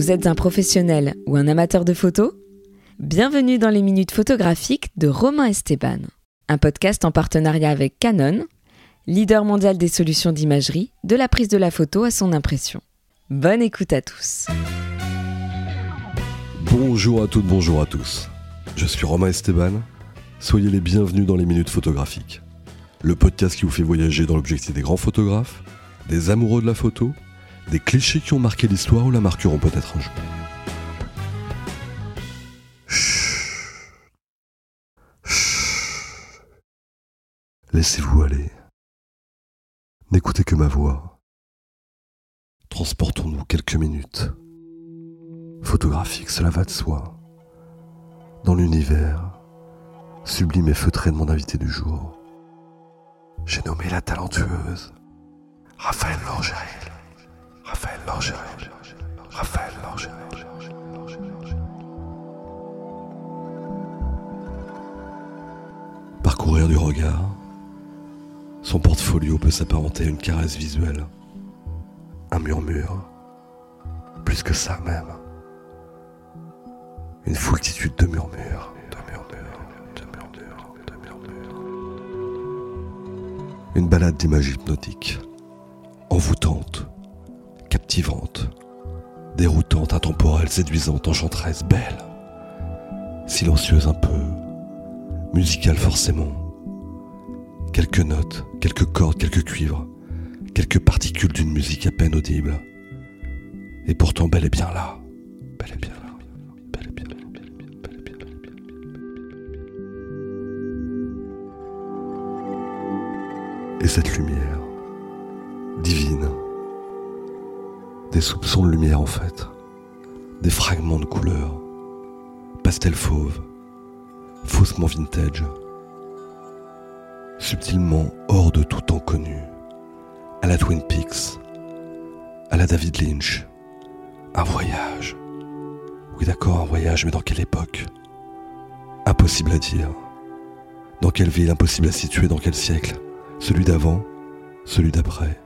Vous êtes un professionnel ou un amateur de photos Bienvenue dans les minutes photographiques de Romain Esteban, un podcast en partenariat avec Canon, leader mondial des solutions d'imagerie, de la prise de la photo à son impression. Bonne écoute à tous. Bonjour à toutes, bonjour à tous. Je suis Romain Esteban. Soyez les bienvenus dans les minutes photographiques. Le podcast qui vous fait voyager dans l'objectif des grands photographes, des amoureux de la photo des clichés qui ont marqué l'histoire ou la marqueront peut-être un jour. Laissez-vous aller. N'écoutez que ma voix. Transportons-nous quelques minutes. Photographique, cela va de soi. Dans l'univers, sublime et feutré de mon invité du jour. J'ai nommé la talentueuse Raphaël Lorgeril. Raphaël Lorgerel. Raphaël. Parcourir du regard, son portfolio peut s'apparenter à une caresse visuelle, un murmure, plus que ça même, une foultitude de murmures. Une balade d'images hypnotiques, envoûtante, captivante, déroutante, intemporelle, séduisante, enchanteresse, belle, silencieuse un peu, musicale forcément. Quelques notes, quelques cordes, quelques cuivres, quelques particules d'une musique à peine audible. Et pourtant bel et bien là, bel et bien là, et bien là, bel des soupçons de lumière en fait, des fragments de couleurs, pastel fauve, faussement vintage, subtilement hors de tout temps connu, à la Twin Peaks, à la David Lynch, un voyage. Oui d'accord, un voyage, mais dans quelle époque? Impossible à dire. Dans quelle ville? Impossible à situer, dans quel siècle? Celui d'avant? Celui d'après?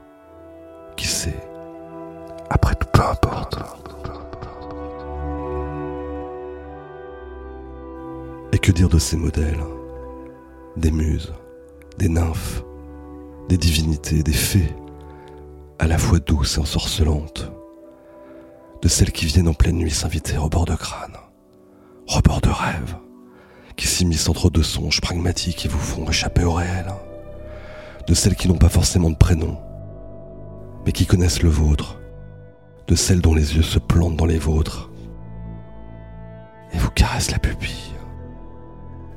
Qui sait? Importe. Et que dire de ces modèles? Des muses, des nymphes, des divinités, des fées, à la fois douces et ensorcelantes, de celles qui viennent en pleine nuit s'inviter au bord de crâne, rebord de rêve, qui s'immiscent entre deux songes pragmatiques et vous font échapper au réel, de celles qui n'ont pas forcément de prénom, mais qui connaissent le vôtre, de celles dont les yeux se plantent dans les vôtres et vous caressent la pupille,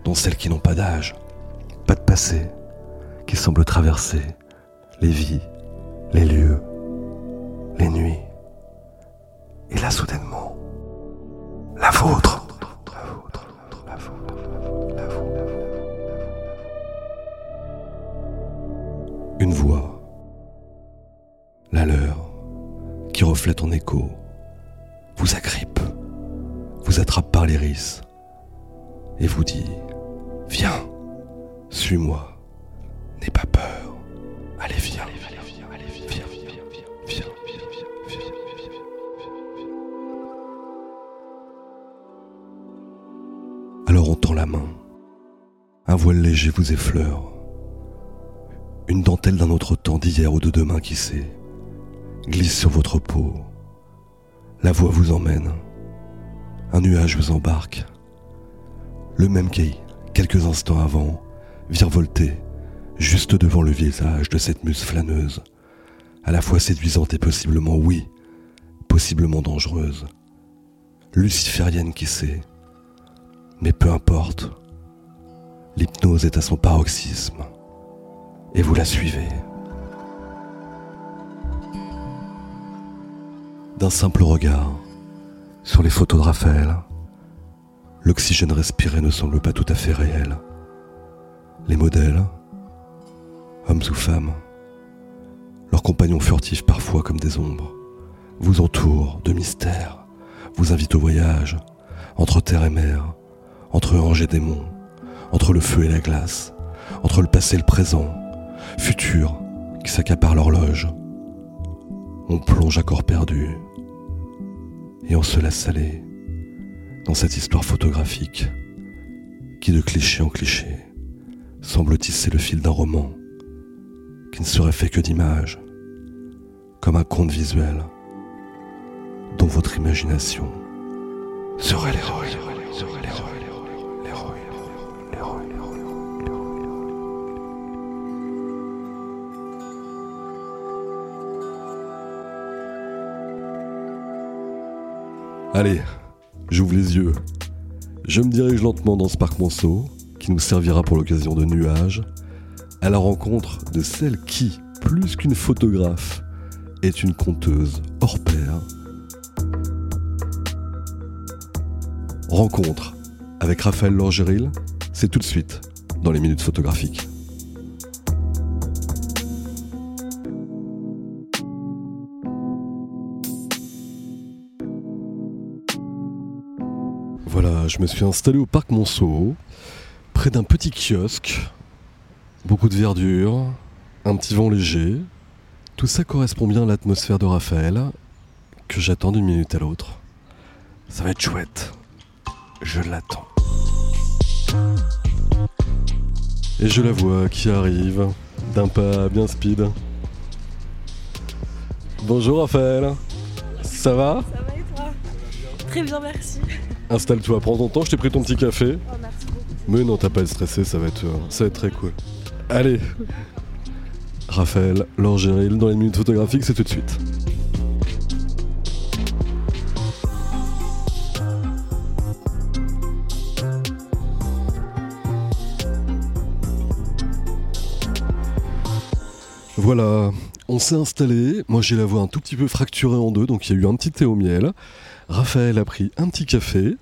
dont celles qui n'ont pas d'âge, pas de passé, qui semblent traverser les vies, les lieux, les nuits, et là soudainement, la vôtre. Une voix, qui reflète en écho, vous agrippe, vous attrape par l'iris et vous dit Viens, suis-moi, n'aie pas peur, allez viens, allez viens, allez viens, viens, viens, viens, viens, viens, Alors on tend la main, un voile léger vous effleure, une dentelle d'un autre temps d'hier ou de demain qui sait glisse sur votre peau. La voix vous emmène. Un nuage vous embarque. Le même qui, quelques instants avant, virevoltait juste devant le visage de cette muse flâneuse, à la fois séduisante et possiblement, oui, possiblement dangereuse. Luciférienne qui sait. Mais peu importe. L'hypnose est à son paroxysme. Et vous la suivez. D'un simple regard sur les photos de Raphaël, l'oxygène respiré ne semble pas tout à fait réel. Les modèles, hommes ou femmes, leurs compagnons furtifs parfois comme des ombres, vous entourent de mystères, vous invitent au voyage, entre terre et mer, entre anges et démons, entre le feu et la glace, entre le passé et le présent, futur qui s'accapare l'horloge. On plonge à corps perdu Et on se laisse aller dans cette histoire photographique qui de cliché en cliché semble tisser le fil d'un roman qui ne serait fait que d'images, comme un conte visuel dont votre imagination serait l'héroïne. Allez, j'ouvre les yeux. Je me dirige lentement dans ce parc Monceau, qui nous servira pour l'occasion de nuages, à la rencontre de celle qui, plus qu'une photographe, est une conteuse hors pair. Rencontre avec Raphaël Lorgeril, c'est tout de suite dans les minutes photographiques. Je me suis installé au parc Monceau, près d'un petit kiosque, beaucoup de verdure, un petit vent léger. Tout ça correspond bien à l'atmosphère de Raphaël, que j'attends d'une minute à l'autre. Ça va être chouette. Je l'attends. Et je la vois qui arrive, d'un pas bien speed. Bonjour Raphaël. Ça va? Ça va et toi? Très bien, merci. Installe-toi, prends ton temps, je t'ai pris ton petit café. Oh, merci. Mais non, t'as pas à être stressé, ça va être, euh, ça va être très cool. Allez Raphaël, Lorgeril, dans les minutes photographiques, c'est tout de suite. Voilà, on s'est installé. Moi, j'ai la voix un tout petit peu fracturée en deux, donc il y a eu un petit thé au miel. Raphaël a pris un petit café.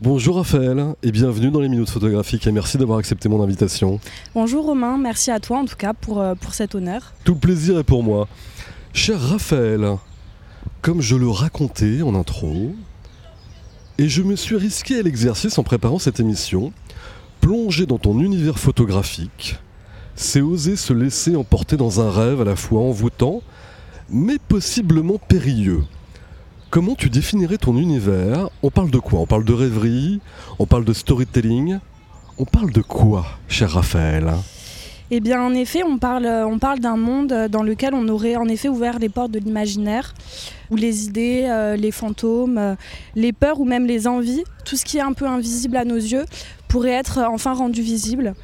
Bonjour Raphaël et bienvenue dans les minutes photographiques et merci d'avoir accepté mon invitation. Bonjour Romain, merci à toi en tout cas pour, euh, pour cet honneur. Tout le plaisir est pour moi. Cher Raphaël, comme je le racontais en intro, et je me suis risqué à l'exercice en préparant cette émission, plonger dans ton univers photographique, c'est oser se laisser emporter dans un rêve à la fois envoûtant, mais possiblement périlleux. Comment tu définirais ton univers? On parle de quoi? On parle de rêverie? On parle de storytelling? On parle de quoi, cher Raphaël? Eh bien en effet, on parle, on parle d'un monde dans lequel on aurait en effet ouvert les portes de l'imaginaire, où les idées, euh, les fantômes, euh, les peurs ou même les envies, tout ce qui est un peu invisible à nos yeux, pourrait être enfin rendu visible.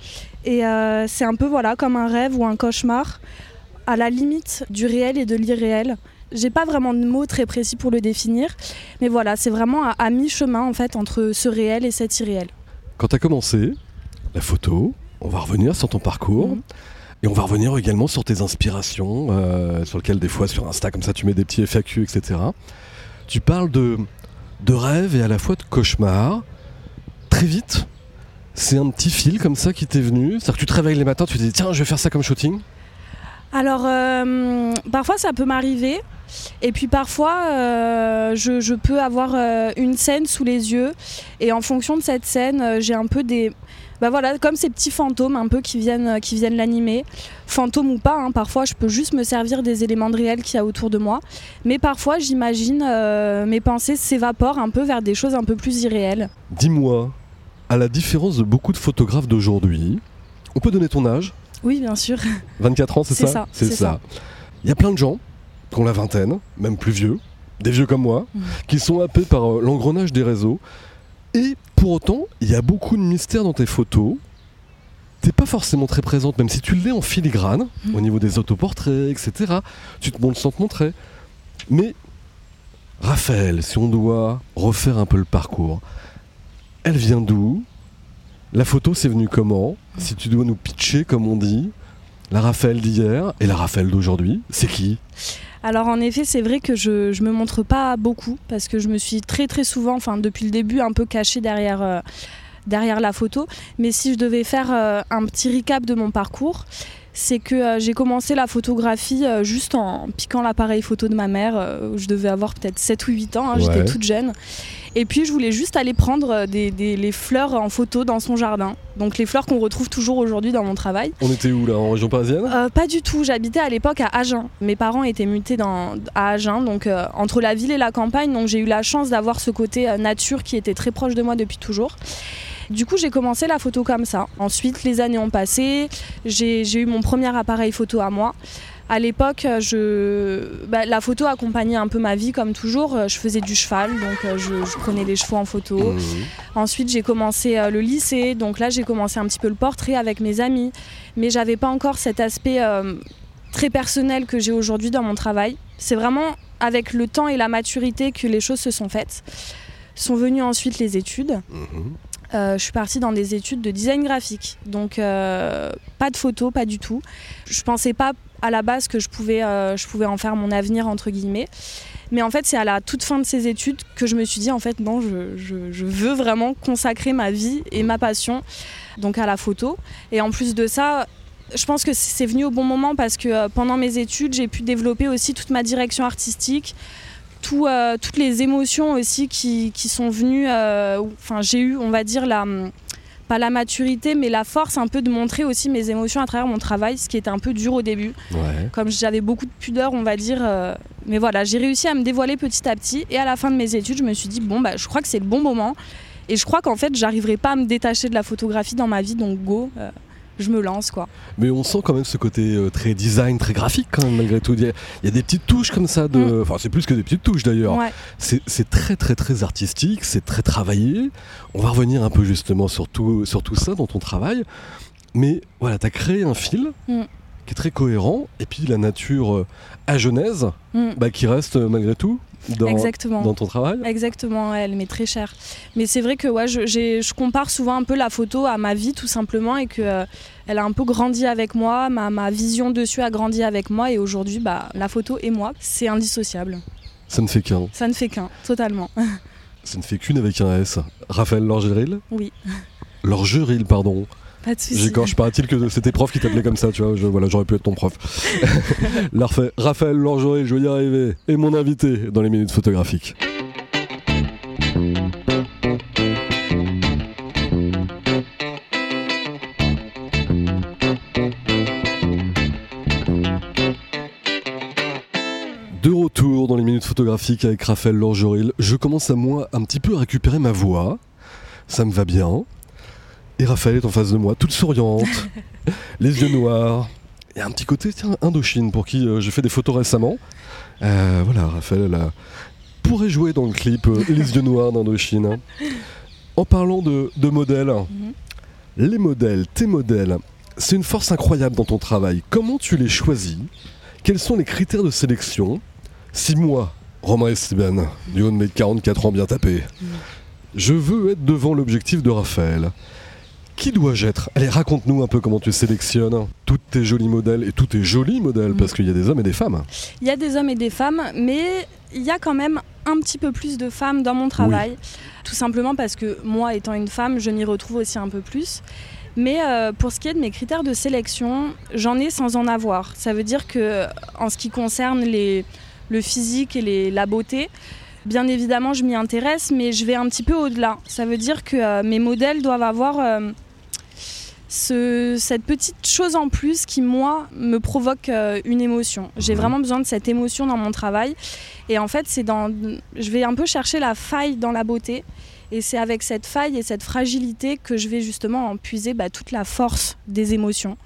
Et euh, c'est un peu voilà comme un rêve ou un cauchemar, à la limite du réel et de l'irréel. J'ai pas vraiment de mots très précis pour le définir, mais voilà, c'est vraiment à, à mi-chemin en fait entre ce réel et cet irréel. Quand tu as commencé, la photo, on va revenir sur ton parcours. Mhm. Et on va revenir également sur tes inspirations, euh, sur lesquelles des fois sur Insta comme ça tu mets des petits FAQ, etc. Tu parles de, de rêve et à la fois de cauchemar. Très vite, c'est un petit fil comme ça qui t'est venu. C'est-à-dire que tu te réveilles les matins, tu te dis tiens je vais faire ça comme shooting. Alors, euh, parfois ça peut m'arriver. Et puis parfois, euh, je, peux avoir euh, une scène sous les yeux. Et en fonction de cette scène, j'ai un peu des... Bah voilà, comme ces petits fantômes un peu qui viennent, qui viennent l'animer. Fantômes ou pas, hein, parfois je peux juste me servir des éléments de réel qu'il y a autour de moi. Mais parfois, j'imagine, mes pensées s'évaporent un peu vers des choses un peu plus irréelles. Dis-moi, à la différence de beaucoup de photographes d'aujourd'hui, on peut donner ton âge Oui, bien sûr. 24 ans, c'est ça ça, C'est ça. Il y a plein de gens qui ont la vingtaine, même plus vieux, des vieux comme moi, Mhm. qui sont happés par euh, l'engrenage des réseaux. Et pour autant, il y a beaucoup de mystères dans tes photos. T'es pas forcément très présente, même si tu l'es en filigrane, Mhm. au niveau des autoportraits, etc. Tu te montres sans te montrer. Mais, Raphaël, si on doit refaire un peu le parcours, elle vient d'où? La photo, c'est venu comment? Si tu dois nous pitcher, comme on dit, la Raphaël d'hier et la Raphaël d'aujourd'hui, c'est qui? Alors en effet, c'est vrai que je, je me montre pas beaucoup parce que je me suis très très souvent, enfin depuis le début, un peu cachée derrière, euh, derrière la photo. Mais si je devais faire euh, un petit recap de mon parcours, c'est que euh, j'ai commencé la photographie euh, juste en piquant l'appareil photo de ma mère. euh, je devais avoir peut-être 7 ou 8 ans, hein, Ouais. j'étais toute jeune. Et puis je voulais juste aller prendre des, des- les fleurs en photo dans son jardin. Donc les fleurs qu'on retrouve toujours aujourd'hui dans mon travail. On était où là En région parisienne? Euh, pas du tout, j'habitais à l'époque à Agen. Mes parents étaient mutés dans, à Agen, donc euh, entre la ville et la campagne. Donc j'ai eu la chance d'avoir ce côté euh, nature qui était très proche de moi depuis toujours. Du coup, j'ai commencé la photo comme ça. Ensuite, les années ont passé. J'ai eu mon premier appareil photo à moi. À l'époque, je... bah, la photo accompagnait un peu ma vie comme toujours. Je faisais du cheval, donc euh, je, je prenais les chevaux en photo. Mhm. Ensuite, j'ai commencé euh, le lycée, donc là, j'ai commencé un petit peu le portrait avec mes amis, mais j'avais pas encore cet aspect euh, très personnel que j'ai aujourd'hui dans mon travail. C'est vraiment avec le temps et la maturité que les choses se sont faites. Sont venues ensuite les études. Mhm. Euh, je suis partie dans des études de design graphique, donc euh, pas de photo, pas du tout. Je pensais pas à la base que je pouvais, euh, je pouvais en faire mon avenir entre guillemets. Mais en fait, c'est à la toute fin de ces études que je me suis dit en fait non, je, je- veux vraiment consacrer ma vie et ma passion donc à la photo. Et en plus de ça, je pense que c'est venu au bon moment parce que pendant mes études, j'ai pu développer aussi toute ma direction artistique, tout, euh, toutes les émotions aussi qui, qui sont venues. euh, Enfin, j'ai eu, on va dire, la, pas la maturité, mais la force un peu de montrer aussi mes émotions à travers mon travail, ce qui était un peu dur au début. Ouais. Comme j'avais beaucoup de pudeur, on va dire. euh, mais voilà, j'ai réussi à me dévoiler petit à petit. Et à la fin de mes études, je me suis dit, bon, bah, je crois que c'est le bon moment. Et je crois qu'en fait, j'arriverai pas à me détacher de la photographie dans ma vie, donc go, euh, je me lance, quoi. Mais on sent quand même ce côté euh, très design, très graphique quand même malgré tout. Il y a, il y a des petites touches comme ça de. Mm. Enfin, c'est plus que des petites touches d'ailleurs. Ouais. C'est très très très artistique, c'est très travaillé. On va revenir un peu justement sur tout, sur tout ça dans ton travail. Mais voilà, tu as créé un fil Mm. Qui est très cohérent. Et puis la nature euh, à Genèse, Mm. bah, qui reste euh, malgré tout dans, Exactement. dans ton travail. Exactement, elle m'est très chère. Mais c'est vrai que ouais, je compare souvent un peu la photo à ma vie tout simplement et que euh, elle a un peu grandi avec moi, ma, ma vision dessus a grandi avec moi et aujourd'hui bah, la photo et moi c'est indissociable. Ça ne fait qu'un. Ça ne fait qu'un, totalement. Ça ne fait qu'une avec un S. Raphaël Lorgeril? Oui. Lorgeril, pardon. Pas de soucis. J'écorche, paraît-il que c'était prof qui t'appelait comme ça, tu vois? Je, voilà, j'aurais pu être ton prof. Raphaël Lorgeril, je vais y arriver. Et mon invité dans les minutes photographiques. De retour dans les minutes photographiques avec Raphaël Lorgeril, je commence à moi un petit peu à récupérer ma voix. Ça me va bien. Et Raphaël est en face de moi, toute souriante, les yeux noirs. Il y a un petit côté, tiens, Indochine, pour qui euh, j'ai fait des photos récemment. Euh, voilà, Raphaël elle a- pourrait jouer dans le clip euh, Les yeux noirs d'Indochine. hein. En parlant de, de modèles, Mhm. les modèles, tes modèles, c'est une force incroyable dans ton travail. Comment tu les choisis? Quels sont les critères de sélection? Si moi, Romain Esteban, du haut de mes 44 ans bien tapé, je veux être devant l'objectif de Raphaël, qui dois-je être Allez, raconte-nous un peu comment tu sélectionnes tous tes jolis modèles et tous tes jolis modèles, parce qu'il y a des hommes et des femmes. Il y a des hommes et des femmes, mais il y a quand même un petit peu plus de femmes dans mon travail. Tout simplement parce que moi, étant une femme, je m'y retrouve aussi un peu plus. Mais euh, pour ce qui est de mes critères de sélection, j'en ai sans en avoir. Ça veut dire que en ce qui concerne les, le physique et les, la beauté, bien évidemment, je m'y intéresse, mais je vais un petit peu au-delà. Ça veut dire que euh, mes modèles doivent avoir euh, ce- cette petite chose en plus qui, moi, me provoque euh, une émotion. J'ai Mhm. vraiment besoin de cette émotion dans mon travail. Et en fait, c'est dans, je vais un peu chercher la faille dans la beauté. Et c'est avec cette faille et cette fragilité que je vais justement en puiser bah, toute la force des émotions.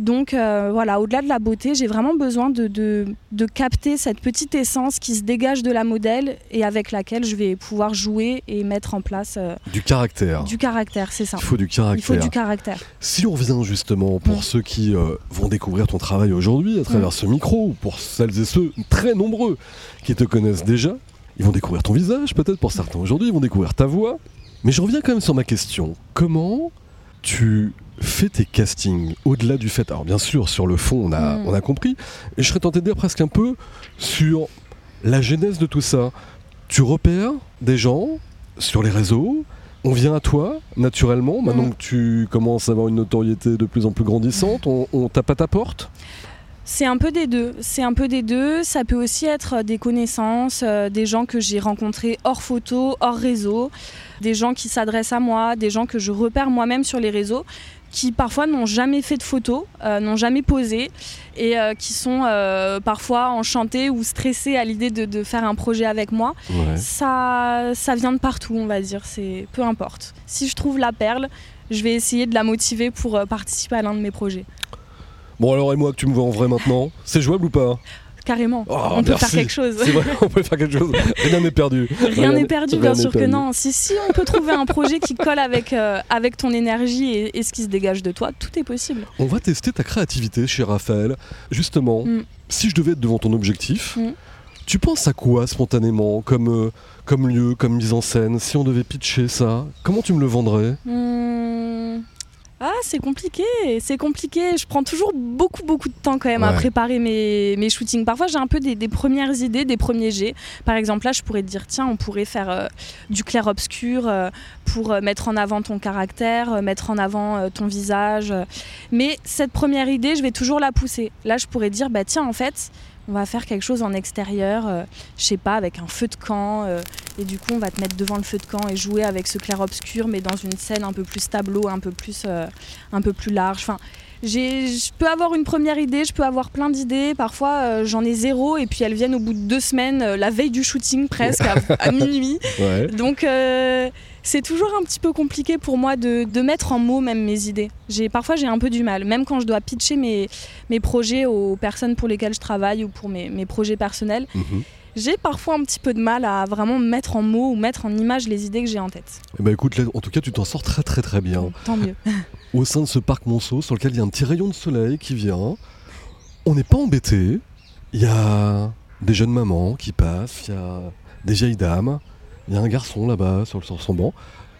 Donc euh, voilà, au-delà de la beauté, j'ai vraiment besoin de, de, de capter cette petite essence qui se dégage de la modèle et avec laquelle je vais pouvoir jouer et mettre en place euh, Du caractère. du caractère, c'est ça. Il faut du Il faut caractère. du caractère. Si on revient justement pour Mm. ceux qui euh, vont découvrir ton travail aujourd'hui à travers ce micro, ou pour celles et ceux très nombreux qui te connaissent déjà, ils vont découvrir ton visage peut-être pour certains aujourd'hui, ils vont découvrir ta voix. Mais je reviens quand même sur ma question. Comment tu fais tes castings au-delà du fait Alors bien sûr, sur le fond, on a, Mm. on a compris. Et je serais tenté de dire presque un peu sur la genèse de tout ça. Tu repères des gens sur les réseaux On vient à toi naturellement, maintenant Mm. que tu commences à avoir une notoriété de plus en plus grandissante, on, on tape à ta porte? C'est un peu des deux. C'est un peu des deux. Ça peut aussi être des connaissances, euh, des gens que j'ai rencontrés hors photo, hors réseau, des gens qui s'adressent à moi, des gens que je repère moi-même sur les réseaux, qui parfois n'ont jamais fait de photos, euh, n'ont jamais posé et euh, qui sont euh, parfois enchantés ou stressés à l'idée de, de faire un projet avec moi. Ouais. Ça, ça vient de partout, on va dire. C'est peu importe. Si je trouve la perle, je vais essayer de la motiver pour participer à l'un de mes projets. Bon alors et moi que tu me vois en vrai maintenant, c'est jouable ou pas? Carrément. Oh, on peut merci. faire quelque chose. C'est vrai, on peut faire quelque chose. Rien n'est perdu. Rien n'est perdu, bien sûr que non. Si, si on peut trouver un projet qui colle avec, euh, avec ton énergie et, et ce qui se dégage de toi, tout est possible. On va tester ta créativité chez Raphaël. Justement, Mm. si je devais être devant ton objectif, Mm. tu penses à quoi spontanément comme, euh, comme lieu, comme mise en scène Si on devait pitcher ça, comment tu me le vendrais? Hmm. Ah, c'est compliqué, c'est compliqué. Je prends toujours beaucoup, beaucoup de temps quand même à préparer mes, mes shootings. Parfois, j'ai un peu des, des premières idées, des premiers jets. Par exemple, là, je pourrais te dire, tiens, on pourrait faire euh, du clair-obscur euh, pour euh, mettre en avant ton caractère, mettre en avant ton visage. Mais cette première idée, je vais toujours la pousser. Là, je pourrais dire, bah tiens, en fait, on va faire quelque chose en extérieur, euh, je sais pas, avec un feu de camp. euh, et du coup, on va te mettre devant le feu de camp et jouer avec ce clair-obscur, mais dans une scène un peu plus tableau, un peu plus, euh, un peu plus large. Enfin, j'ai- je peux avoir une première idée, je peux avoir plein d'idées. Parfois, euh, j'en ai zéro et puis elles viennent au bout de deux semaines, la veille du shooting presque, à, à minuit. Ouais. Donc, c'est toujours un petit peu compliqué pour moi de, de mettre en mots même mes idées. J'ai, parfois, j'ai un peu du mal, même quand je dois pitcher mes, mes projets aux personnes pour lesquelles je travaille ou pour mes, mes projets personnels. Mhm. J'ai parfois un petit peu de mal à vraiment mettre en mots ou mettre en image les idées que j'ai en tête. Eh ben écoute, là, en tout cas, tu t'en sors très très très bien. Tant mieux. Au sein de ce parc Monceau, sur lequel il y a un petit rayon de soleil qui vient, on n'est pas embêté. Il y a des jeunes mamans qui passent, il y a des vieilles dames, il y a un garçon là-bas sur, le- sur son banc.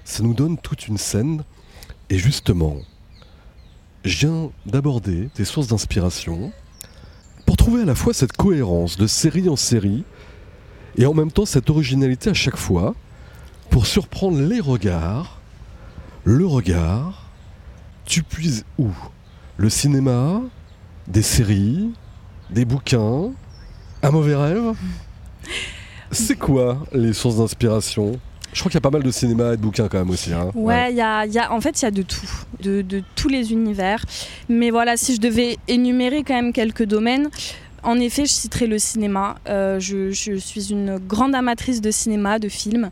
Ça nous donne toute une scène. Et justement, je viens d'aborder tes sources d'inspiration pour trouver à la fois cette cohérence de série en série et en même temps cette originalité à chaque fois pour surprendre les regards, le regard. Tu puises où? Le cinéma Des séries Des bouquins Un mauvais rêve? C'est quoi les sources d'inspiration? Je crois qu'il y a pas mal de cinéma et de bouquins quand même aussi. hein. Ouais, il y a, y a- en fait, il y a de tout, de, de tous les univers. Mais voilà, si je devais énumérer quand même quelques domaines, en effet, je citerai le cinéma. Euh, je, je suis une grande amatrice de cinéma, de films.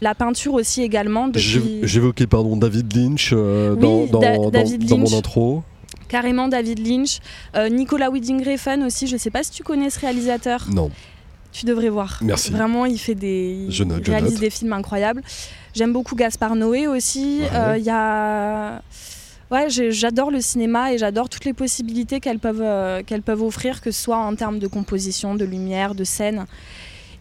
La peinture aussi également. Depuis... J'évoquais pardon David Lynch euh, Oui, dans, dans- Da- dans- David dans Lynch. mon intro. Carrément David Lynch. Euh, Nicolas Winding Refn aussi. Je sais pas si tu connais ce réalisateur. Non. Tu devrais voir. Merci. Vraiment, il fait des, il Je note, je réalise des films incroyables. J'aime beaucoup Gaspard Noé aussi. Ouais. Euh, Il y a, ouais, j'adore le cinéma et j'adore toutes les possibilités qu'elles peuvent, euh, qu'elles peuvent offrir, que ce soit en termes de composition, de lumière, de scène.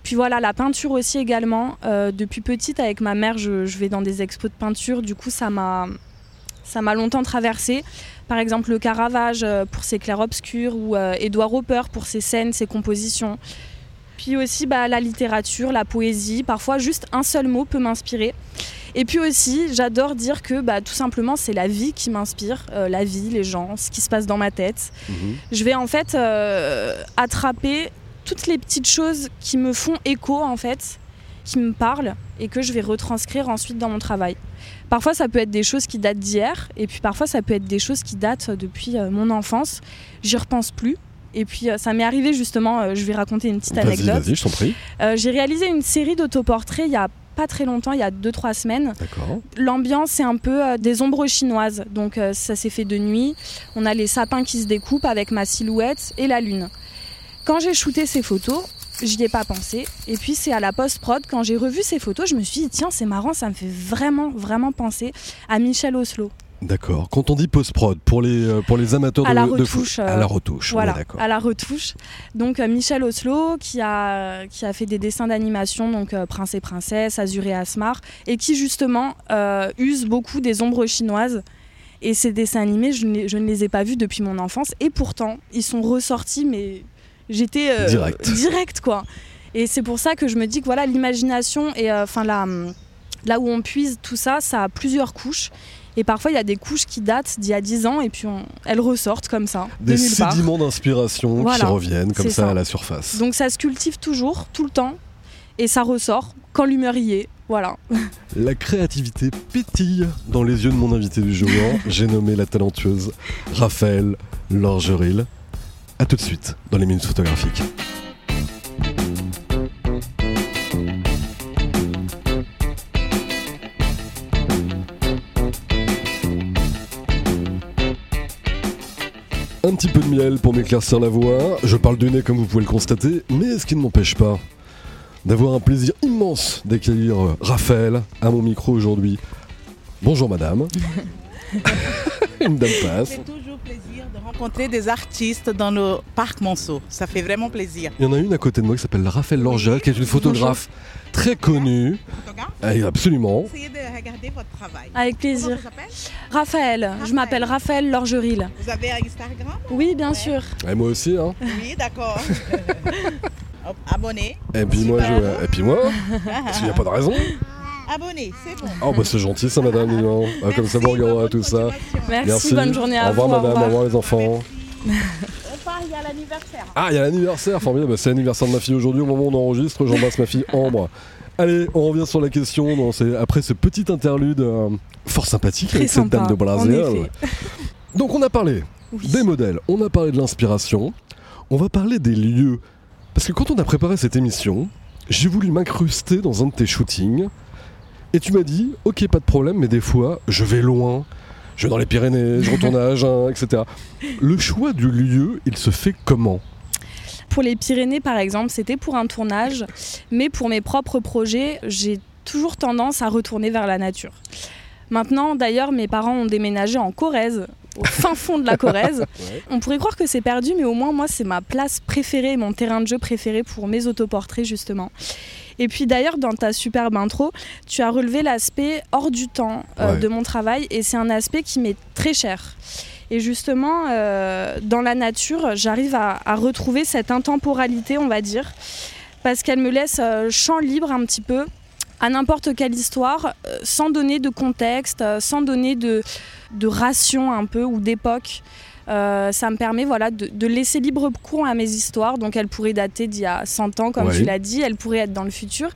Puis voilà, la peinture aussi également. Euh, depuis petite, avec ma mère, je, je vais dans des expos de peinture. Du coup, ça m'a, ça m'a longtemps traversé. Par exemple, le Caravage euh, pour ses clairs-obscurs ou euh, Édouard Hopper pour ses scènes, ses compositions. Puis aussi bah, la littérature, la poésie. Parfois, juste un seul mot peut m'inspirer. Et puis aussi, j'adore dire que bah, tout simplement, c'est la vie qui m'inspire. Euh, la vie, les gens, ce qui se passe dans ma tête. Mhm. Je vais en fait euh, attraper toutes les petites choses qui me font écho, en fait, qui me parlent et que je vais retranscrire ensuite dans mon travail. Parfois, ça peut être des choses qui datent d'hier, et puis parfois, ça peut être des choses qui datent depuis euh, mon enfance. J'y repense plus. Et puis, euh, ça m'est arrivé justement, euh, je vais raconter une petite anecdote. vas-y, je t'en prie. Euh, J'ai réalisé une série d'autoportraits il y a pas très longtemps, il y a 2-3 semaines. D'accord. L'ambiance, c'est un peu euh, des ombres chinoises. Donc, euh, ça s'est fait de nuit. On a les sapins qui se découpent avec ma silhouette et la lune. Quand j'ai shooté ces photos, j'y ai pas pensé. Et puis, c'est à la post-prod, quand j'ai revu ces photos, je me suis dit, tiens, c'est marrant, ça me fait vraiment, vraiment penser à Michel Oslo. D'accord. Quand on dit post-prod, pour les, euh, pour les amateurs À de la de retouche, euh, à la retouche, Voilà, à la retouche. Donc euh, Michel Oslo qui a, qui a fait des dessins d'animation, donc euh, Prince et Princesse, Azur et Asmar, et qui justement use beaucoup des ombres chinoises. Et ces dessins animés, je, ne les- je ne les ai pas vus depuis mon enfance, et pourtant ils sont ressortis, mais j'étais Direct. direct quoi. Et c'est pour ça que je me dis que voilà l'imagination et enfin la là où on puise tout ça, ça a plusieurs couches. Et parfois, il y a des couches qui datent d'il y a 10 ans et puis on- elles ressortent comme ça. de Des nulle sédiments d'inspiration qui reviennent comme ça, ça. à la surface. Donc ça se cultive toujours, tout le temps. Et ça ressort quand l'humeur y est. Voilà. La créativité pétille dans les yeux de mon invité du jour. J'ai nommé la talentueuse Raphaël Lorgeril. A tout de suite dans les minutes photographiques. Un petit peu de miel pour m'éclaircir la voix. Je parle du nez comme vous pouvez le constater, mais ce qui ne m'empêche pas d'avoir un plaisir immense d'accueillir euh, Raphaël à mon micro aujourd'hui. Bonjour madame. Une dame passe. C'est toujours plaisir de rencontrer des artistes dans le parc Monceau. Ça fait vraiment plaisir. Il y en a une à côté de moi qui s'appelle Raphaël Lorgel, qui est une photographe très connue. Photographe, Ah, absolument. essayez de regarder votre travail. Avec Comment plaisir. vous Raphaël, je m'appelle Raphaël Lorgeril. Vous avez un Instagram? Oui, bien sûr. Et moi aussi, hein. Oui, d'accord. Abonné. Et puis moi, je... Et puis moi, parce qu'il n'y a pas de raison. Abonné, c'est bon. Oh bah c'est gentil ça madame. Ah, comme ça vous regardera tout ça. Merci, bonne journée à Au revoir vous. madame, au revoir. revoir les enfants. Il y a l'anniversaire. Ah, il y a l'anniversaire, formidable. C'est l'anniversaire de ma fille aujourd'hui au moment où on enregistre. J'embrasse ma fille Ambre. Allez, on revient sur la question. Après ce petit interlude euh, fort sympathique Très avec cette dame de Brésil. Donc on a parlé Oui. des modèles, on a parlé de l'inspiration, on va parler des lieux. Parce que quand on a préparé cette émission, j'ai voulu m'incruster dans un de tes shootings. Et tu m'as dit, ok, pas de problème, mais des fois, je vais loin. Je vais dans les Pyrénées, je retourne à Agen, etc. Le choix du lieu, il se fait comment? Pour les Pyrénées, par exemple, c'était pour un tournage, mais pour mes propres projets, j'ai toujours tendance à retourner vers la nature. Maintenant, d'ailleurs, mes parents ont déménagé en Corrèze, au fin fond de la Corrèze. On pourrait croire que c'est perdu, mais au moins, moi, c'est ma place préférée, mon terrain de jeu préféré pour mes autoportraits, justement. Et puis d'ailleurs, dans ta superbe intro, tu as relevé l'aspect hors du temps euh, Ouais. de mon travail, et c'est un aspect qui m'est très cher. Et justement, euh, dans la nature, j'arrive à, à retrouver cette intemporalité, on va dire, parce qu'elle me laisse euh, champ libre un petit peu à n'importe quelle histoire, sans donner de contexte, sans donner de, de ration un peu ou d'époque. Euh, ça me permet voilà, de, de laisser libre cours à mes histoires. Donc elles pourraient dater d'il y a 100 ans, comme Ouais. tu l'as dit, elles pourraient être dans le futur.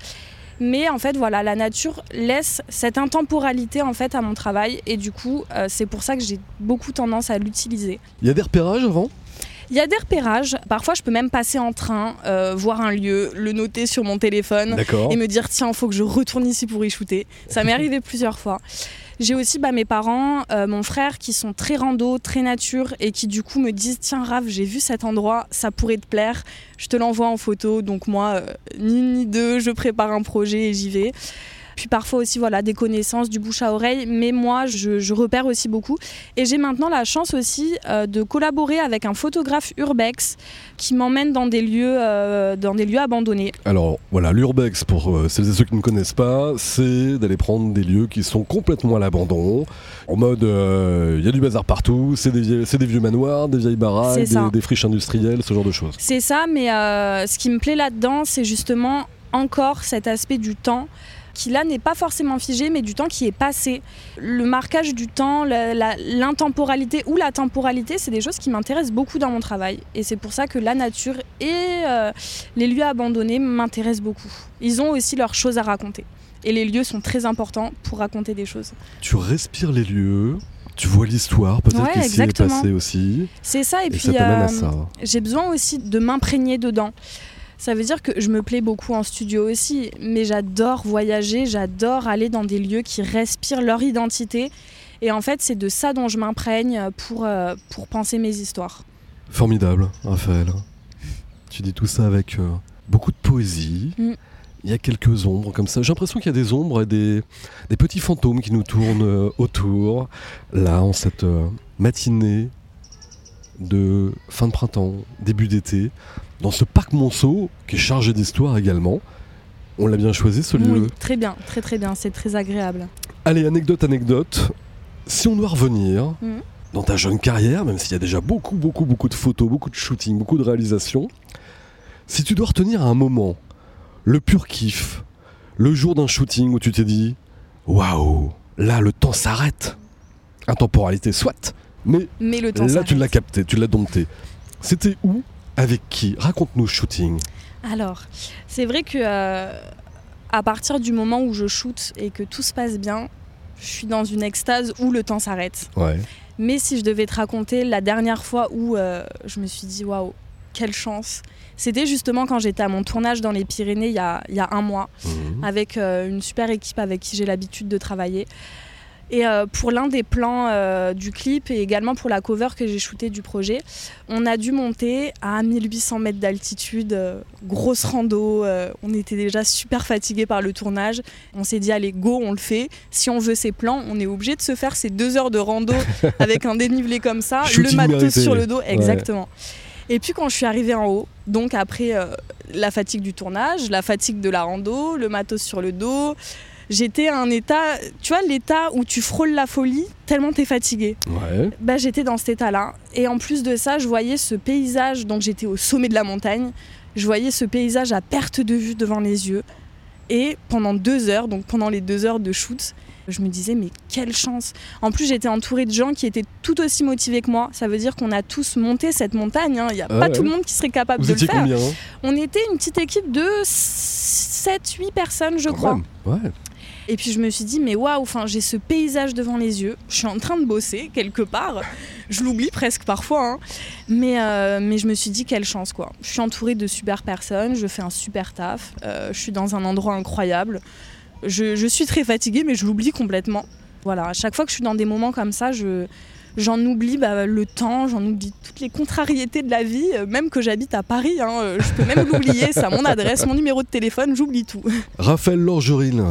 Mais en fait, voilà, la nature laisse cette intemporalité en fait à mon travail et du coup, euh, c'est pour ça que j'ai beaucoup tendance à l'utiliser. Il y a des repérages avant? Il y a des repérages. Parfois, je peux même passer en train, euh, voir un lieu, le noter sur mon téléphone et me dire tiens, il faut que je retourne ici pour y shooter. Ça m'est arrivé plusieurs fois. J'ai aussi bah, mes parents, euh, mon frère qui sont très rando, très nature et qui du coup me disent tiens Raph, j'ai vu cet endroit, ça pourrait te plaire, je te l'envoie en photo. Donc moi, euh, ni une ni deux, je prépare un projet et j'y vais. Puis parfois aussi voilà des connaissances, du bouche à oreille, mais moi je, je repère aussi beaucoup. Et j'ai maintenant la chance aussi euh, de collaborer avec un photographe urbex qui m'emmène dans des lieux, euh, dans des lieux abandonnés. Alors voilà, l'urbex, pour euh, celles et ceux qui ne connaissent pas, c'est d'aller prendre des lieux qui sont complètement à l'abandon, en mode il y a du bazar partout, c'est des, vie- c'est des vieux manoirs, des vieilles baraques, des, des friches industrielles, ce genre de choses. C'est ça, mais ce qui me plaît là-dedans, c'est justement encore cet aspect du temps qui là n'est pas forcément figé, mais du temps qui est passé. Le marquage du temps, l'intemporalité ou la temporalité, c'est des choses qui m'intéressent beaucoup dans mon travail. Et c'est pour ça que la nature et euh, les lieux abandonnés m'intéressent beaucoup. Ils ont aussi leurs choses à raconter. Et les lieux sont très importants pour raconter des choses. Tu respires les lieux, tu vois l'histoire, peut-être Ouais, qu'il s'y est passé aussi, C'est ça, et, et, puis euh, j'ai besoin aussi de m'imprégner dedans. Ça veut dire que je me plais beaucoup en studio aussi, mais j'adore voyager, j'adore aller dans des lieux qui respirent leur identité. Et en fait, c'est de ça dont je m'imprègne pour, euh, pour penser mes histoires. Formidable, Raphaël. Tu dis tout ça avec euh, beaucoup de poésie. Mm. Il y a quelques ombres comme ça. J'ai l'impression qu'il y a des ombres et des, des petits fantômes qui nous tournent euh, autour. Là, en cette matinée de fin de printemps, début d'été, dans ce parc Monceau, qui est chargé d'histoire également. On l'a bien choisi ce lieu. Oui, très bien, très très bien, c'est très agréable. Allez, anecdote, anecdote. Si on doit revenir Mhm. dans ta jeune carrière, même s'il y a déjà beaucoup, beaucoup, beaucoup de photos, beaucoup de shooting, beaucoup de réalisations, si tu dois retenir à un moment le pur kiff, le jour d'un shooting où tu t'es dit Waouh Là, le temps s'arrête. Intemporalité, soit. Mais, Mais le temps là, tu l'as capté, tu l'as dompté. C'était où Avec qui? Raconte-nous shooting. Alors, c'est vrai que euh, à partir du moment où je shoot et que tout se passe bien, je suis dans une extase où le temps s'arrête. Ouais. Mais si je devais te raconter la dernière fois où euh, je me suis dit waouh, quelle chance, c'était justement quand j'étais à mon tournage dans les Pyrénées il y a, il y a un mois, Mhm. avec euh, une super équipe avec qui j'ai l'habitude de travailler. Et euh, pour l'un des plans euh, du clip et également pour la cover que j'ai shooté du projet, on a dû monter à 1800 mètres d'altitude, euh, grosse rando. on était déjà super fatigués par le tournage. On s'est dit, allez, go, on le fait. Si on veut ces plans, on est obligé de se faire ces deux heures de rando avec un dénivelé comme ça, le matos mérité. sur le dos, exactement. Et puis quand je suis arrivée en haut, donc après la fatigue du tournage, la fatigue de la rando, le matos sur le dos, j'étais à un état, tu vois, l'état où tu frôles la folie tellement t'es fatigué. Ouais. Bah, j'étais dans cet état-là. Et en plus de ça, je voyais ce paysage, donc j'étais au sommet de la montagne, je voyais ce paysage à perte de vue devant les yeux. Et pendant deux heures, donc pendant les deux heures de shoot, je me disais, mais quelle chance En plus, j'étais entourée de gens qui étaient tout aussi motivés que moi. Ça veut dire qu'on a tous monté cette montagne. hein. Il n'y a Ah pas ouais. tout le monde qui serait capable Vous de le faire. combien hein? On était une petite équipe de 7-8 personnes, je Quand crois. même. Ouais. Et puis je me suis dit, mais waouh, enfin, j'ai ce paysage devant les yeux. Je suis en train de bosser quelque part. Je l'oublie presque parfois. hein. Mais, euh, mais je me suis dit, quelle chance quoi. Je suis entourée de super personnes. Je fais un super taf. euh, je suis dans un endroit incroyable. Je, suis très fatiguée, mais je l'oublie complètement. Voilà, à chaque fois que je suis dans des moments comme ça, je. J'en oublie bah, le temps, j'en oublie toutes les contrariétés de la vie, euh, même que j'habite à Paris. hein, je peux même l'oublier, ça mon adresse, mon numéro de téléphone, j'oublie tout. Raphaël Lorgeril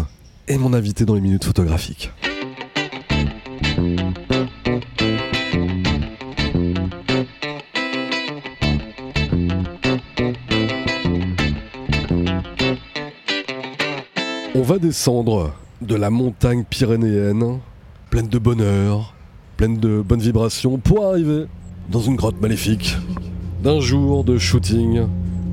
est mon invité dans les minutes photographiques. On va descendre de la montagne pyrénéenne, pleine de bonheur, pleine de bonnes vibrations, pour arriver dans une grotte maléfique d'un jour de shooting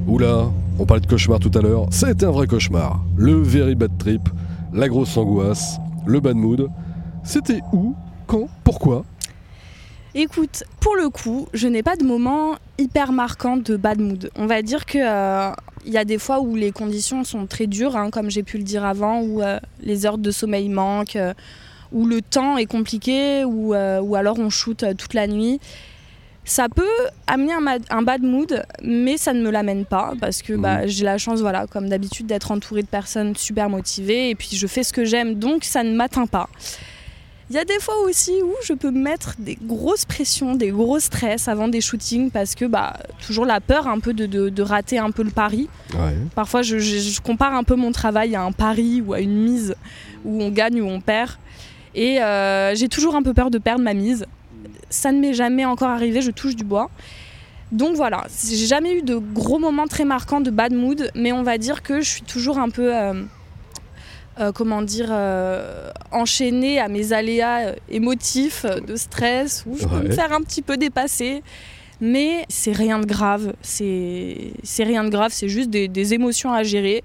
où là, on parlait de cauchemar tout à l'heure, ça a été un vrai cauchemar. Le very bad trip, la grosse angoisse, le bad mood. C'était où Quand Pourquoi? Écoute, pour le coup, je n'ai pas de moment hyper marquant de bad mood. On va dire que euh, il y a des fois où les conditions sont très dures, hein, comme j'ai pu le dire avant, où euh, les heures de sommeil manquent, euh, où le temps est compliqué, ou euh, alors on shoot euh, toute la nuit. Ça peut amener un, un bad mood, mais ça ne me l'amène pas parce que bah, j'ai la chance, voilà, comme d'habitude, d'être entourée de personnes super motivées et puis je fais ce que j'aime, donc ça ne m'atteint pas. Il y a des fois aussi où je peux me mettre des grosses pressions, des gros stress avant des shootings parce que bah, toujours la peur un peu de, de- de rater un peu le pari. Ouais. Parfois je, je- je compare un peu mon travail à un pari ou à une mise où on gagne ou on perd. Et euh, j'ai toujours un peu peur de perdre ma mise. Ça ne m'est jamais encore arrivé, je touche du bois. Donc voilà, j'ai jamais eu de gros moments très marquants de bad mood, mais on va dire que je suis toujours un peu, euh, euh, comment dire, euh, enchaînée à mes aléas émotifs, de stress, où je peux me faire un petit peu dépasser. Mais c'est rien de grave, c'est c'est rien de grave, c'est juste des, des émotions à gérer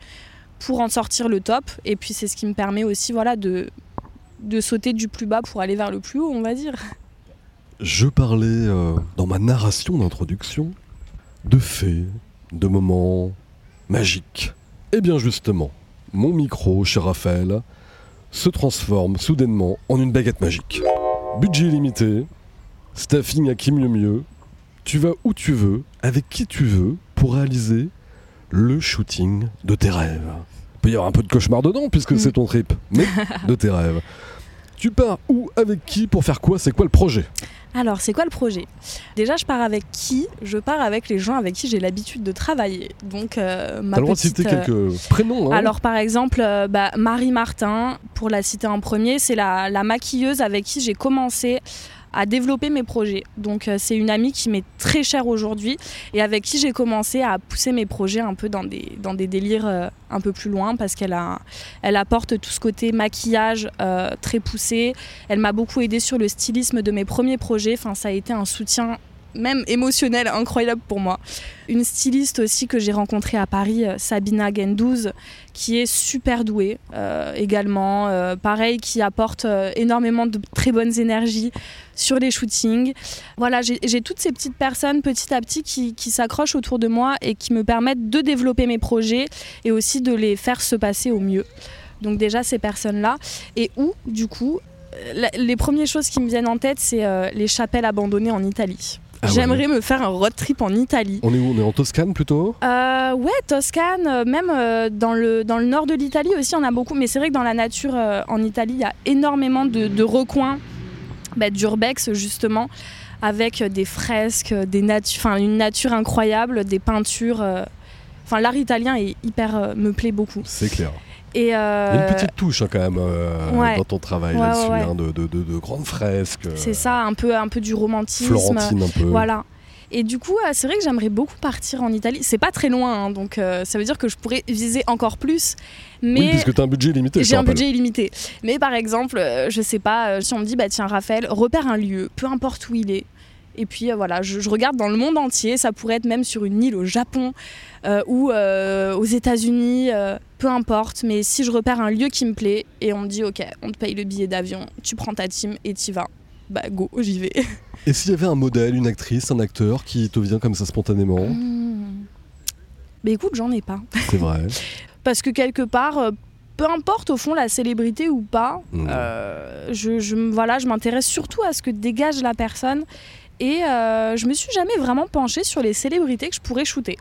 pour en sortir le top. Et puis c'est ce qui me permet aussi voilà, de, de sauter du plus bas pour aller vers le plus haut, on va dire. Je parlais euh, dans ma narration d'introduction de faits, de moments magiques. Et bien justement, mon micro, cher Raphaël, se transforme soudainement en une baguette magique. Budget limité, staffing à qui mieux mieux, tu vas où tu veux, avec qui tu veux, pour réaliser le shooting de tes rêves. Il peut y avoir un peu de cauchemar dedans, puisque Mm. c'est ton trip, mais de tes rêves. Tu pars où, avec qui, pour faire quoi C'est quoi le projet? Alors, c'est quoi le projet? Déjà, je pars avec qui? Je pars avec les gens avec qui j'ai l'habitude de travailler. Donc, euh, ma T'as le droit de citer euh, quelques prénoms, hein. Alors par exemple, euh, bah, Marie Martin, pour la citer en premier, c'est la, la maquilleuse avec qui j'ai commencé à développer mes projets. Donc euh, c'est une amie qui m'est très chère aujourd'hui et avec qui j'ai commencé à pousser mes projets un peu dans des, dans des délires euh, un peu plus loin parce qu'elle elle apporte tout ce côté maquillage euh, très poussé. Elle m'a beaucoup aidé sur le stylisme de mes premiers projets. Enfin, ça a été un soutien même émotionnelle, incroyable pour moi. Une styliste aussi que j'ai rencontrée à Paris, euh, Sabina Gendouze, qui est super douée euh, également. Euh, pareil, qui apporte énormément de très bonnes énergies sur les shootings. Voilà, j'ai toutes ces petites personnes petit à petit qui, s'accrochent autour de moi et qui me permettent de développer mes projets et aussi de les faire se passer au mieux. Donc déjà ces personnes-là. Et où, du coup, les premières choses qui me viennent en tête, c'est les chapelles abandonnées en Italie. Ah ouais. J'aimerais me faire un road trip en Italie. On est où? On est en Toscane plutôt? Euh, ouais, Toscane, euh, même euh, dans, le, dans le nord de l'Italie aussi, on a beaucoup. Mais c'est vrai que dans la nature euh, en Italie, il y a énormément de, de recoins bah, d'urbex, justement, avec des fresques, des natu- une nature incroyable, des peintures. Enfin, l'art italien est hyper, me plaît beaucoup. C'est clair. Et Il y a euh, une petite touche hein, quand même euh, ouais. dans ton travail Ouais, là-dessus, ouais, hein, de, de- de- de grandes fresques. euh, c'est ça, un peu, un peu du romantisme. Florentine un peu. Voilà. Et du coup, euh, c'est vrai que j'aimerais beaucoup partir en Italie. C'est pas très loin, hein, donc euh, ça veut dire que je pourrais viser encore plus. Mais Oui, puisque tu as un budget limité. je te j'ai un budget illimité. Mais par exemple, euh, je sais pas, euh, si on me dit, bah tiens, Raphaël, repère un lieu, peu importe où il est. Et puis euh, voilà, je, je regarde dans le monde entier. Ça pourrait être même sur une île au Japon euh, ou euh, aux États-Unis, peu importe. Mais si je repère un lieu qui me plaît et on me dit, ok, on te paye le billet d'avion, tu prends ta team et t'y vas. Bah go, j'y vais. Et s'il y avait un modèle, une actrice, un acteur qui te vient comme ça spontanément Hmm. Mais écoute, j'en ai pas. C'est vrai. Parce que quelque part, peu importe au fond la célébrité ou pas, euh, je, voilà, je m'intéresse surtout à ce que dégage la personne. Et euh, je me suis jamais vraiment penchée sur les célébrités que je pourrais shooter.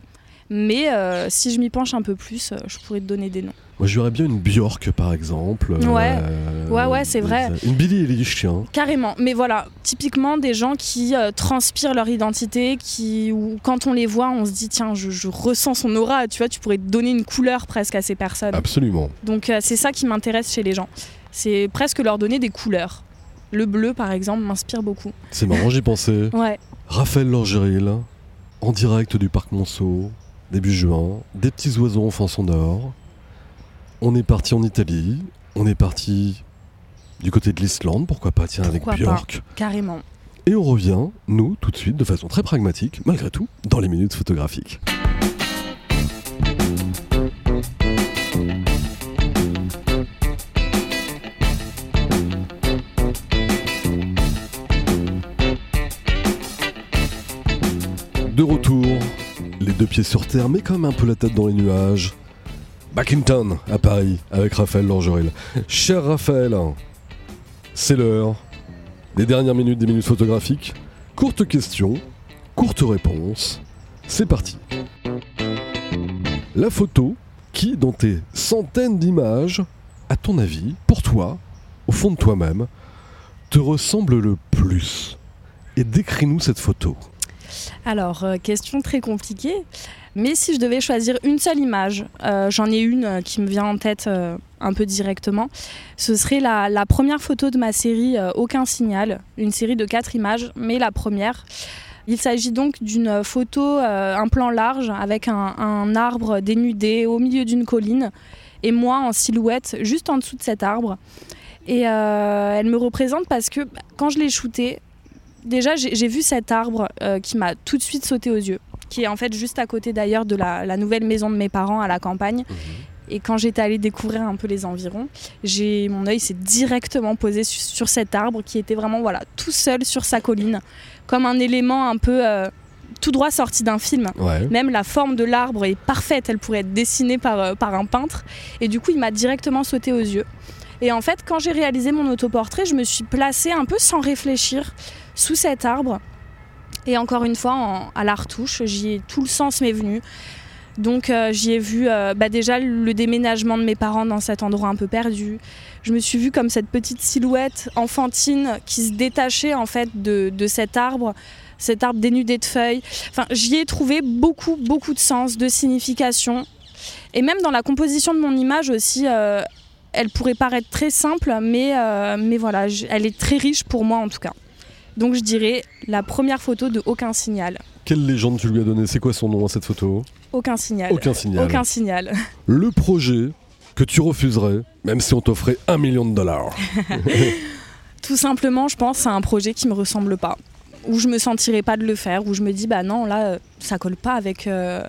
Mais euh, si je m'y penche un peu plus, euh, je pourrais te donner des noms. Moi, je verrais bien une Björk, par exemple. Ouais. Euh, Ouais, ouais, c'est vrai. Une Billie Eilish, tiens. Carrément. Mais voilà, typiquement des gens qui euh, transpirent leur identité, qui, ou quand on les voit, on se dit tiens, je, je ressens son aura. Tu vois, tu pourrais donner une couleur presque à ces personnes. Absolument. Donc euh, c'est ça qui m'intéresse chez les gens. C'est presque leur donner des couleurs. Le bleu, par exemple, m'inspire beaucoup. C'est marrant, j'y pensais. Ouais. Raphaël Lorgeril, en direct du parc Monceau, début juin, des petits oiseaux en fond sonore. On est parti en Italie, on est parti du côté de l'Islande, pourquoi pas, tiens, Pourquoi avec. Björk. Carrément. Et on revient, nous, tout de suite, de façon très pragmatique, malgré tout, dans les minutes photographiques. Pieds sur terre, mais quand un peu la tête dans les nuages. Backington, à Paris, avec Raphaël Lorgeril. Cher Raphaël, c'est l'heure des dernières minutes des minutes photographiques. Courte question, courte réponse. C'est parti. La photo qui, dans tes centaines d'images, à ton avis, pour toi, au fond de toi-même, te ressemble le plus Et décris-nous cette photo. Alors, euh, question très compliquée. Mais si je devais choisir une seule image, euh, j'en ai une euh, qui me vient en tête un peu directement. Ce serait la, la première photo de ma série Aucun signal, une série de quatre images, mais la première. Il s'agit donc d'une photo, un plan large, avec un, arbre dénudé au milieu d'une colline, et moi en silhouette juste en dessous de cet arbre. Et elle me représente parce que bah, quand je l'ai shooté, déjà j'ai vu cet arbre euh, qui m'a tout de suite sauté aux yeux, qui est en fait juste à côté d'ailleurs de la, la nouvelle maison de mes parents à la campagne. Et quand j'étais allée découvrir un peu les environs, j'ai mon œil s'est directement posé su- sur cet arbre qui était vraiment voilà tout seul sur sa colline, comme un élément un peu euh, tout droit sorti d'un film. Ouais. Même la forme de l'arbre est parfaite, elle pourrait être dessinée par, euh, par un peintre. Et du coup, il m'a directement sauté aux yeux. Et en fait, quand j'ai réalisé mon autoportrait, je me suis placée un peu sans réfléchir sous cet arbre. Et encore une fois, à la retouche, j'y ai tout le sens m'est venu. Donc euh, j'y ai vu euh, bah, déjà le déménagement de mes parents dans cet endroit un peu perdu. Je me suis vue comme cette petite silhouette enfantine qui se détachait en fait de, cet arbre, cet arbre dénudé de feuilles. Enfin, j'y ai trouvé beaucoup, beaucoup de sens, de signification. Et même dans la composition de mon image aussi, euh, elle pourrait paraître très simple, mais, mais voilà, elle est très riche pour moi en tout cas. Donc je dirais la première photo de Aucun signal. Quelle légende tu lui as donné? C'est quoi son nom à cette photo? Aucun signal. Aucun signal. Aucun signal. Le projet que tu refuserais, même si on t'offrait un million de dollars. Tout simplement, je pense, c'est un projet qui me ressemble pas. où je me sentirais pas de le faire, où je me dis bah non là euh, ça colle pas avec euh,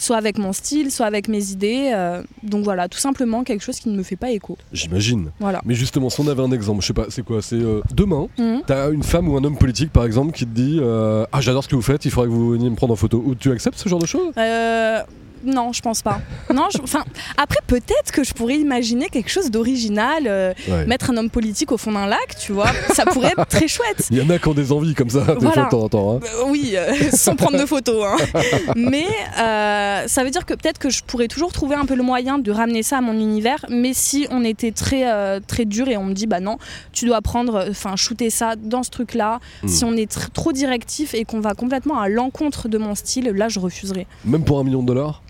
soit avec mon style, soit avec mes idées. euh, donc voilà, tout simplement quelque chose qui ne me fait pas écho. J'imagine. Voilà. Mais justement, si on avait un exemple, je sais pas, c'est quoi C'est euh, demain, Mhm. t'as une femme ou un homme politique par exemple qui te dit euh, Ah, j'adore ce que vous faites, il faudrait que vous veniez me prendre en photo. Ou tu acceptes ce genre de choses? Euh, non, je pense pas. Non, enfin après peut-être que je pourrais imaginer quelque chose d'original, euh, Ouais. mettre un homme politique au fond d'un lac, tu vois, ça pourrait être très chouette. Il y en a qui ont des envies comme ça, des Voilà. fois de temps en temps. hein. Euh, oui, euh, sans prendre de photos. hein. Mais euh, ça veut dire que peut-être que je pourrais toujours trouver un peu le moyen de ramener ça à mon univers. Mais si on était très, très dur et on me dit, bah non, tu dois prendre, enfin, shooter ça dans ce truc-là. Mm. Si on est tr- trop directif et qu'on va complètement à l'encontre de mon style, là, je refuserai. Même pour un million de dollars?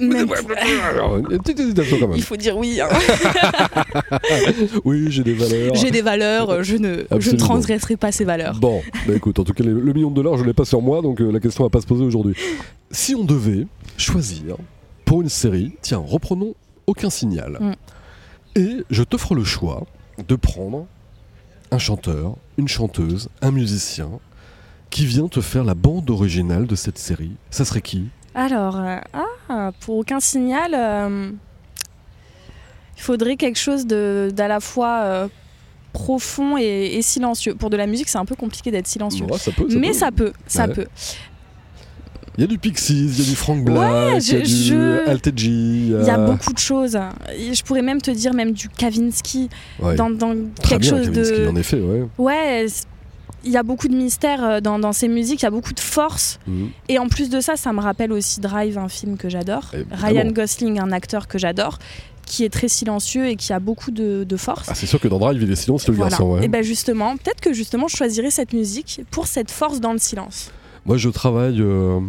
Une petite hésitation quand même. il faut dire oui. hein. Oui, j'ai des valeurs. J'ai des valeurs, euh, je ne, je ne Absolument. transgresserai pas ces valeurs. Bon, bah écoute, en tout cas, le, le million de dollars, je l'ai pas sur moi, donc euh, la question va pas se poser aujourd'hui. Si on devait choisir pour une série, tiens, reprenons aucun signal. Mm. Et je t'offre le choix de prendre un chanteur, une chanteuse, un musicien qui vient te faire la bande originale de cette série. Ça serait qui? Alors, euh, ah, pour aucun signal, euh, il faudrait quelque chose de- d'à la fois euh, profond et, et silencieux. Pour de la musique, c'est un peu compliqué d'être silencieux. Ouais, ça peut, Mais peut. ça peut, ça Ouais. peut. Il y a du Pixies, il y a du Frank Black, il y a du je- Alteji. Il y a beaucoup de choses. Je pourrais même te dire même du Kavinsky dans, quelque bien, chose Kavinsky, de. en effet, ouais. Il y a beaucoup de mystère euh, dans, dans ces musiques, il y a beaucoup de force. Mhm. Et en plus de ça, ça me rappelle aussi Drive, un film que j'adore. Évidemment. Ryan Gosling, un acteur que j'adore, qui est très silencieux et qui a beaucoup de, de force. Ah, c'est sûr que dans Drive, il est silencieux, le Voilà. garçon, ouais. Et ben justement, peut-être que justement, je choisirais cette musique pour cette force dans le silence. Moi, je travaille euh,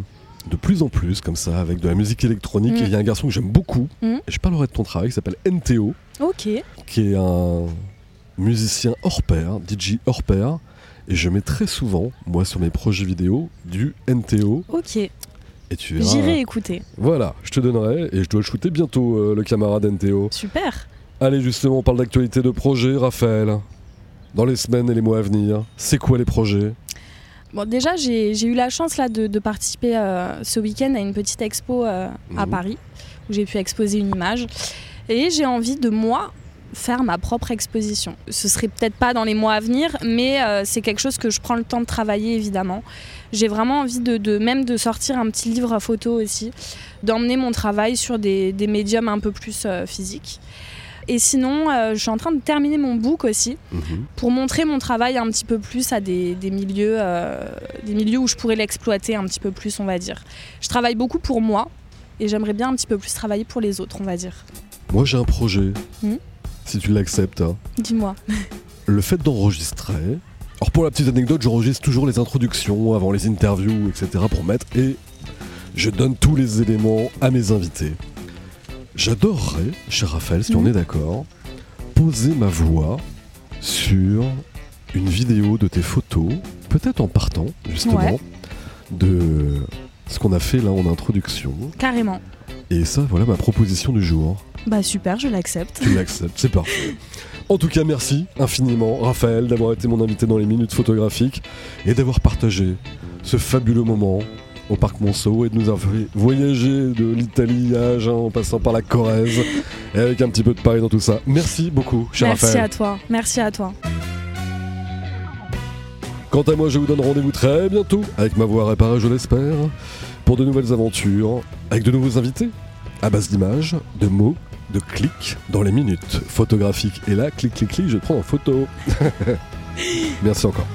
de plus en plus comme ça avec de la musique électronique. Mm. Et il y a un garçon que j'aime beaucoup. Mm. Et je parlerai de ton travail qui s'appelle NTO, Ok. qui est un musicien hors pair, DJ hors pair. Et je mets très souvent, moi, sur mes projets vidéo, du NTO. Ok. Et tu verras. J'irai écouter. Voilà, je te donnerai. Et je dois le shooter bientôt, euh, le camarade NTO. Super. Allez, justement, on parle d'actualité de projet, Raphaël. Dans les semaines et les mois à venir, c'est quoi les projets? Bon, déjà, j'ai eu la chance là de, de participer euh, ce week-end à une petite expo euh, à Mhm. Paris où j'ai pu exposer une image. Et j'ai envie de moi faire ma propre exposition. Ce serait peut-être pas dans les mois à venir, mais euh, c'est quelque chose que je prends le temps de travailler évidemment. J'ai vraiment envie de, de- même de sortir un petit livre à photo aussi, d'emmener mon travail sur des, des médiums un peu plus euh, physiques. Et sinon, euh, je suis en train de terminer mon book aussi Mhm. pour montrer mon travail un petit peu plus à des, des milieux, des milieux où je pourrais l'exploiter un petit peu plus, on va dire. Je travaille beaucoup pour moi et j'aimerais bien un petit peu plus travailler pour les autres, on va dire. Moi, j'ai un projet. Mhm. Si tu l'acceptes. hein. Dis-moi. le fait d'enregistrer. Alors pour la petite anecdote, j'enregistre toujours les introductions avant les interviews, etc. pour mettre et je donne tous les éléments à mes invités. J'adorerais, cher Raphaël, si on Mhm. est d'accord, poser ma voix sur une vidéo de tes photos, peut-être en partant justement Ouais. de ce qu'on a fait là en introduction. Carrément. Et ça, voilà ma proposition du jour. Bah super, je l'accepte. Tu l'acceptes, c'est parfait. En tout cas, merci infiniment, Raphaël, d'avoir été mon invité dans les minutes photographiques et d'avoir partagé ce fabuleux moment au Parc Monceau et de nous avoir fait voyager de l'Italie à Agen en passant par la Corrèze et avec un petit peu de Paris dans tout ça. Merci beaucoup, cher Merci Raphaël. à toi. Merci à toi. Quant à moi, je vous donne rendez-vous très bientôt avec ma voix réparée, je l'espère, pour de nouvelles aventures avec de nouveaux invités à base d'images, de mots, de clics dans les minutes photographiques. Et là, clic, clic, clic, je prends en photo. Merci encore.